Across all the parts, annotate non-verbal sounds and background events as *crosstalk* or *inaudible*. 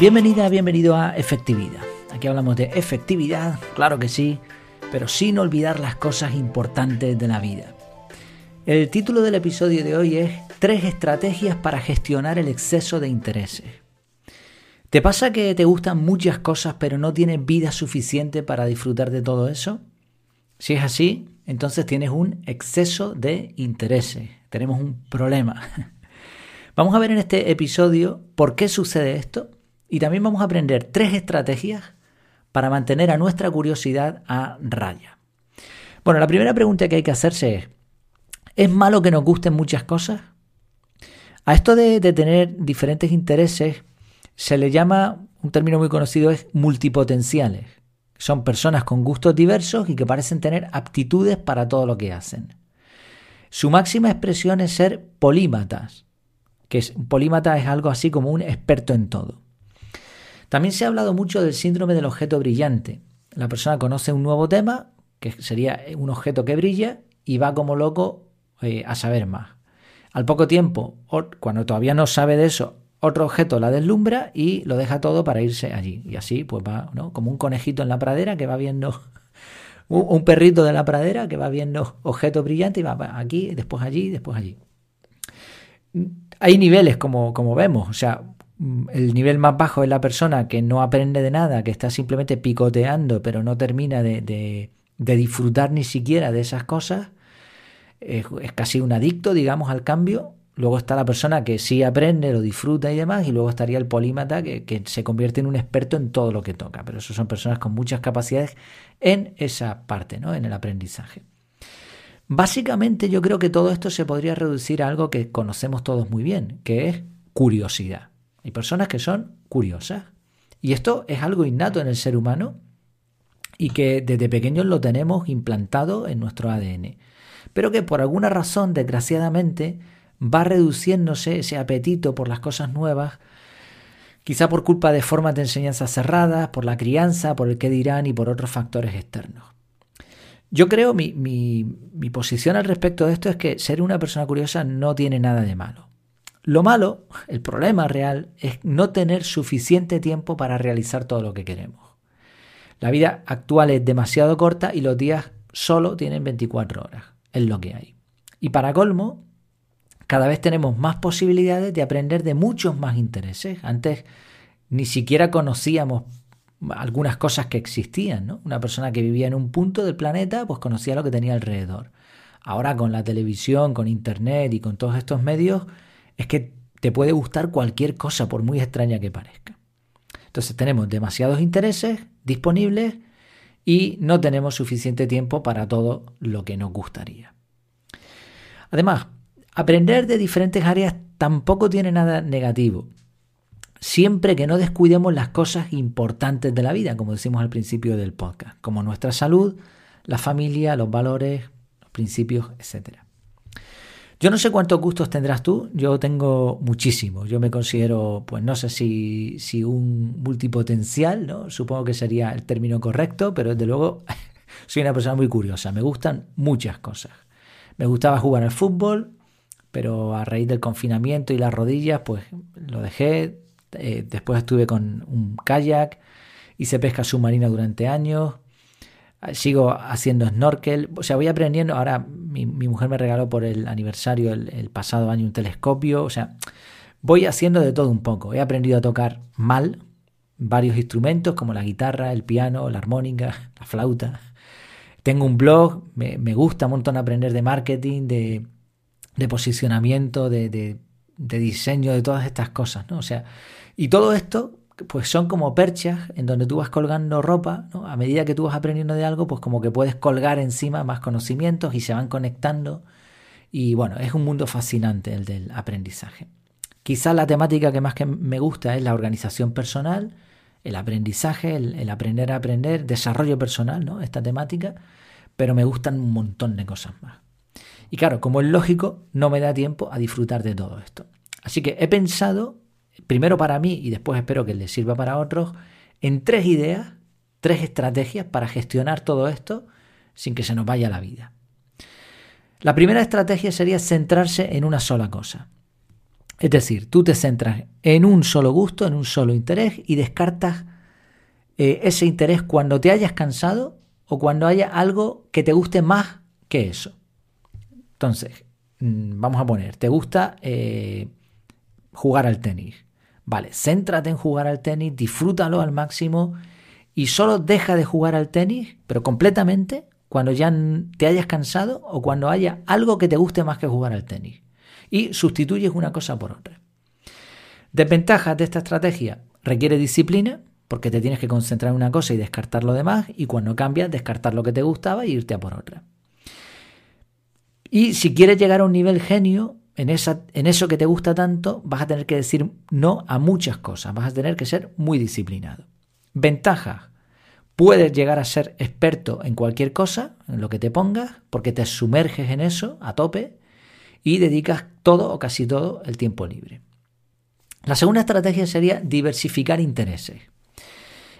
Bienvenida, bienvenido a Efectividad. Aquí hablamos de efectividad, claro que sí, pero sin olvidar las cosas importantes de la vida. El título del episodio de hoy es Tres estrategias para gestionar el exceso de intereses. ¿Te pasa que te gustan muchas cosas pero no tienes vida suficiente para disfrutar de todo eso? Si es así, entonces tienes un exceso de intereses. Tenemos un problema. *laughs* Vamos a ver en este episodio por qué sucede esto y también vamos a aprender tres estrategias para mantener a nuestra curiosidad a raya. Bueno, la primera pregunta que hay que hacerse es, ¿es malo que nos gusten muchas cosas? A esto de, tener diferentes intereses se le llama, un término muy conocido es multipotenciales. Son personas con gustos diversos y que parecen tener aptitudes para todo lo que hacen. Su máxima expresión es ser polímatas, que es, polímata es algo así como un experto en todo. También se ha hablado mucho del síndrome del objeto brillante. La persona conoce un nuevo tema, que sería un objeto que brilla, y va como loco eh, a saber más. Al poco tiempo, cuando todavía no sabe de eso, otro objeto la deslumbra y lo deja todo para irse allí. Y así, pues va, ¿no? Como un conejito en la pradera que va viendo, *laughs* un perrito de la pradera que va viendo objetos brillantes y va aquí, después allí, después allí. Hay niveles, como, como vemos, o sea, el nivel más bajo es la persona que no aprende de nada, que está simplemente picoteando, pero no termina de, disfrutar ni siquiera de esas cosas. Es, casi un adicto, digamos, al cambio. Luego está la persona que sí aprende, lo disfruta y demás, y luego estaría el polímata que, que, se convierte en un experto en todo lo que toca. Pero eso son personas con muchas capacidades en esa parte, ¿no? En el aprendizaje. Básicamente yo creo que todo esto se podría reducir a algo que conocemos todos muy bien, que es curiosidad. Hay personas que son curiosas. Y esto es algo innato en el ser humano y que desde pequeños lo tenemos implantado en nuestro ADN. Pero que por alguna razón, desgraciadamente, va reduciéndose ese apetito por las cosas nuevas, quizá por culpa de formas de enseñanza cerradas, por la crianza, por el qué dirán y por otros factores externos. Yo creo, mi, mi, mi posición al respecto de esto es que ser una persona curiosa no tiene nada de malo. Lo malo, el problema real, es no tener suficiente tiempo para realizar todo lo que queremos. La vida actual es demasiado corta y los días solo tienen 24 horas. Es lo que hay. Y para colmo, cada vez tenemos más posibilidades de aprender de muchos más intereses. Antes ni siquiera conocíamos algunas cosas que existían. Una persona que vivía en un punto del planeta, pues conocía lo que tenía alrededor. Ahora con la televisión, con internet y con todos estos medios, es que te puede gustar cualquier cosa, por muy extraña que parezca. Entonces tenemos demasiados intereses disponibles y no tenemos suficiente tiempo para todo lo que nos gustaría. Además, aprender de diferentes áreas tampoco tiene nada negativo, siempre que no descuidemos las cosas importantes de la vida, como decimos al principio del podcast, como nuestra salud, la familia, los valores, los principios, etcétera. Yo no sé cuántos gustos tendrás tú, yo tengo muchísimos. Yo me considero, pues no sé si, un multipotencial, ¿no? Supongo que sería el término correcto, pero desde luego *laughs* soy una persona muy curiosa. Me gustan muchas cosas. Me gustaba jugar al fútbol, pero a raíz del confinamiento y las rodillas, pues lo dejé. Eh, después estuve con un kayak, hice pesca submarina durante años sigo haciendo snorkel, o sea, voy aprendiendo, ahora mi, mujer me regaló por el aniversario el, pasado año un telescopio, o sea, voy haciendo de todo un poco, he aprendido a tocar mal varios instrumentos como la guitarra, el piano, la armónica, la flauta. Tengo un blog, me, gusta un montón aprender de marketing, de, de posicionamiento, de, de, de diseño, de todas estas cosas, ¿no? O sea, y todo esto pues son como perchas en donde tú vas colgando ropa, ¿no? A medida que tú vas aprendiendo de algo, pues como que puedes colgar encima más conocimientos y se van conectando. Y bueno, es un mundo fascinante el del aprendizaje. Quizás la temática que más que me gusta es la organización personal, el aprendizaje, el, aprender a aprender, desarrollo personal, ¿no? Esta temática, pero me gustan un montón de cosas más. Y claro, como es lógico, no me da tiempo a disfrutar de todo esto. Así que he pensado primero para mí y después espero que les sirva para otros, en tres ideas, tres estrategias para gestionar todo esto sin que se nos vaya la vida. La primera estrategia sería centrarse en una sola cosa. Es decir, tú te centras en un solo gusto, en un solo interés y descartas eh, ese interés cuando te hayas cansado o cuando haya algo que te guste más que eso. Entonces, mm, vamos a poner, te gusta eh, jugar al tenis. Vale, céntrate en jugar al tenis, disfrútalo al máximo y solo deja de jugar al tenis, pero completamente, cuando ya te hayas cansado o cuando haya algo que te guste más que jugar al tenis. Y sustituyes una cosa por otra. Desventajas de esta estrategia. Requiere disciplina, porque te tienes que concentrar en una cosa y descartar lo demás, y cuando cambias, descartar lo que te gustaba e irte a por otra. Y si quieres llegar a un nivel genio, en, eso que te gusta tanto, vas a tener que decir no a muchas cosas, vas a tener que ser muy disciplinado. Ventajas. Puedes llegar a ser experto en cualquier cosa, en lo que te pongas, porque te sumerges en eso a tope y dedicas todo o casi todo el tiempo libre. La segunda estrategia sería diversificar intereses.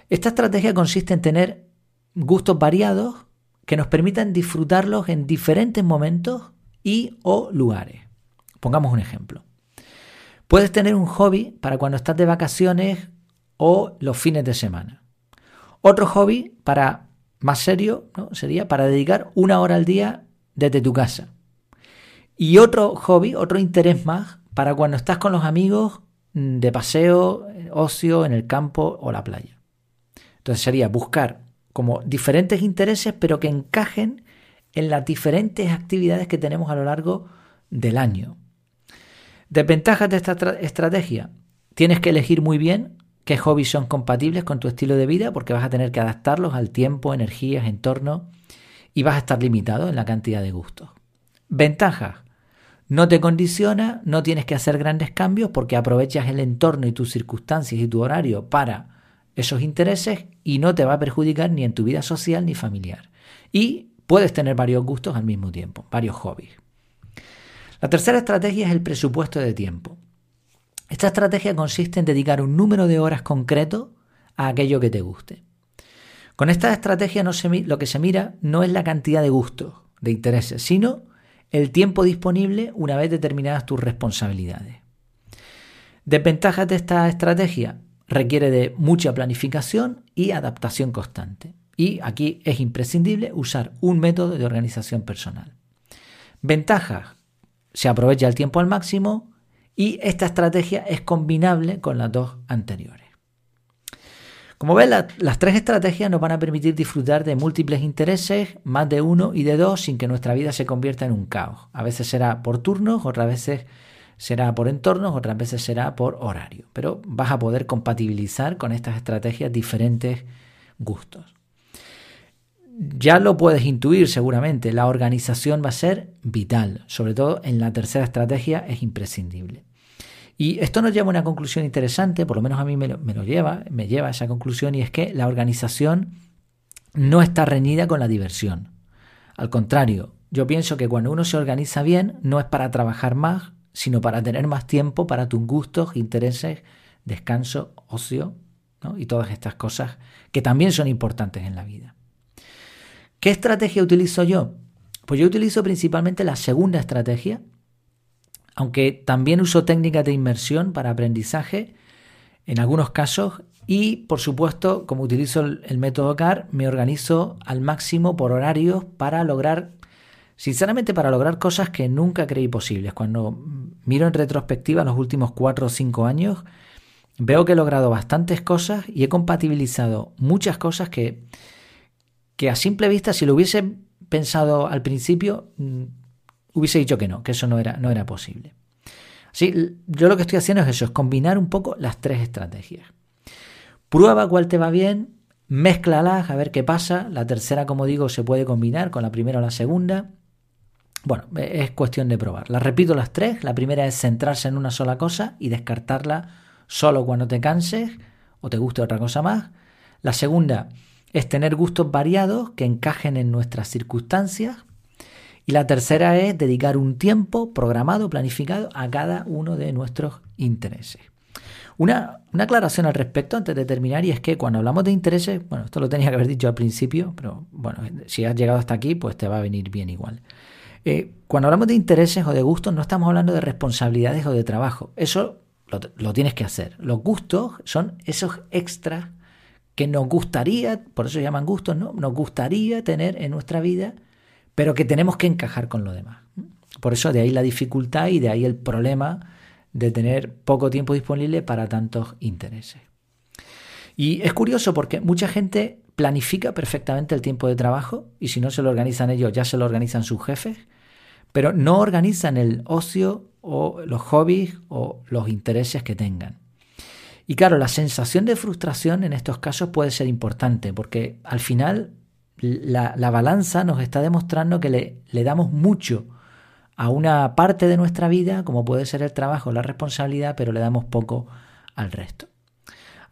Esta estrategia consiste en tener gustos variados que nos permitan disfrutarlos en diferentes momentos y o lugares. Pongamos un ejemplo. Puedes tener un hobby para cuando estás de vacaciones o los fines de semana. Otro hobby para más serio sería para dedicar una hora al día desde tu casa. Y otro hobby, otro interés más para cuando estás con los amigos mm, de paseo, ocio en el campo o la playa. Entonces sería buscar como diferentes intereses pero que encajen en las diferentes actividades que tenemos a lo largo del año. Desventajas de esta estrategia. Tienes que elegir muy bien qué hobbies son compatibles con tu estilo de vida porque vas a tener que adaptarlos al tiempo, energías, entorno y vas a estar limitado en la cantidad de gustos. Ventajas. No te condiciona, no tienes que hacer grandes cambios porque aprovechas el entorno y tus circunstancias y tu horario para esos intereses y no te va a perjudicar ni en tu vida social ni familiar. Y puedes tener varios gustos al mismo tiempo, varios hobbies. La tercera estrategia es el presupuesto de tiempo. Esta estrategia consiste en dedicar un número de horas concreto a aquello que te guste. Con esta estrategia no se, lo que se mira no es la cantidad de gustos, de intereses, sino el tiempo disponible una vez determinadas tus responsabilidades. Desventajas de esta estrategia requiere de mucha planificación y adaptación constante. Y aquí es imprescindible usar un método de organización personal. Ventajas se aprovecha el tiempo al máximo y esta estrategia es combinable con las dos anteriores. Como ves, las tres estrategias nos van a permitir disfrutar de múltiples intereses, más de uno y de dos, sin que nuestra vida se convierta en un caos. A veces será por turnos, otras veces será por entornos, otras veces será por horario. Pero vas a poder compatibilizar con estas estrategias diferentes gustos ya lo puedes intuir seguramente, la organización va a ser vital, sobre todo en la tercera estrategia es imprescindible. Y esto nos lleva a una conclusión interesante, por lo menos a mí me lo, lleva, me lleva a esa conclusión, y es que la organización no está reñida con la diversión. Al contrario, yo pienso que cuando uno se organiza bien, no es para trabajar más, sino para tener más tiempo para tus gustos, intereses, descanso, ocio y todas estas cosas que también son importantes en la vida. ¿Qué estrategia utilizo yo? Pues yo utilizo principalmente la segunda estrategia, aunque también uso técnicas de inmersión para aprendizaje en algunos casos y por supuesto como utilizo el, método CAR me organizo al máximo por horarios para lograr, sinceramente para lograr cosas que nunca creí posibles. Cuando miro en retrospectiva los últimos cuatro o cinco años veo que he logrado bastantes cosas y he compatibilizado muchas cosas que que a simple vista, si lo hubiese pensado al principio, mm, hubiese dicho que no, que eso no era, no era posible. Así, yo lo que estoy haciendo es eso, es combinar un poco las tres estrategias. Prueba cuál te va bien, mézclalas a ver qué pasa. La tercera, como digo, se puede combinar con la primera o la segunda. Bueno, e, es cuestión de probar. Las repito las tres. La primera es centrarse en una sola cosa y descartarla solo cuando te canses o te guste otra cosa más. La segunda, es tener gustos variados que encajen en nuestras circunstancias. Y la tercera es dedicar un tiempo programado, planificado a cada uno de nuestros intereses. Una, aclaración al respecto antes de terminar y es que cuando hablamos de intereses, bueno, esto lo tenía que haber dicho al principio, pero bueno, si has llegado hasta aquí, pues te va a venir bien igual. Eh, cuando hablamos de intereses o de gustos, no estamos hablando de responsabilidades o de trabajo. Eso lo, lo tienes que hacer. Los gustos son esos extras que nos gustaría, por eso se llaman gustos, ¿no? Nos gustaría tener en nuestra vida, pero que tenemos que encajar con lo demás. Por eso de ahí la dificultad y de ahí el problema de tener poco tiempo disponible para tantos intereses. Y es curioso porque mucha gente planifica perfectamente el tiempo de trabajo y si no se lo organizan ellos, ya se lo organizan sus jefes, pero no organizan el ocio o los hobbies o los intereses que tengan. Y claro, la sensación de frustración en estos casos puede ser importante porque al final la, balanza nos está demostrando que le, le damos mucho a una parte de nuestra vida, como puede ser el trabajo, la responsabilidad, pero le damos poco al resto.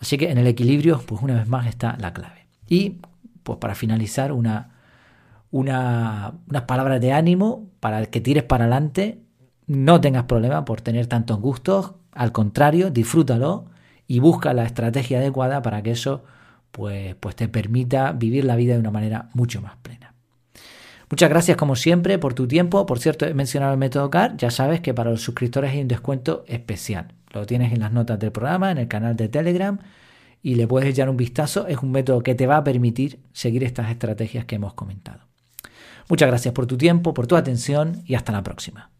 Así que en el equilibrio, pues una vez más está la clave. Y pues para finalizar, una, una, unas palabras de ánimo para que tires para adelante, no tengas problema por tener tantos gustos, al contrario, disfrútalo y busca la estrategia adecuada para que eso pues, pues te permita vivir la vida de una manera mucho más plena. Muchas gracias como siempre por tu tiempo. Por cierto, he mencionado el método CAR. Ya sabes que para los suscriptores hay un descuento especial. Lo tienes en las notas del programa, en el canal de Telegram y le puedes echar un vistazo. Es un método que te va a permitir seguir estas estrategias que hemos comentado. Muchas gracias por tu tiempo, por tu atención y hasta la próxima.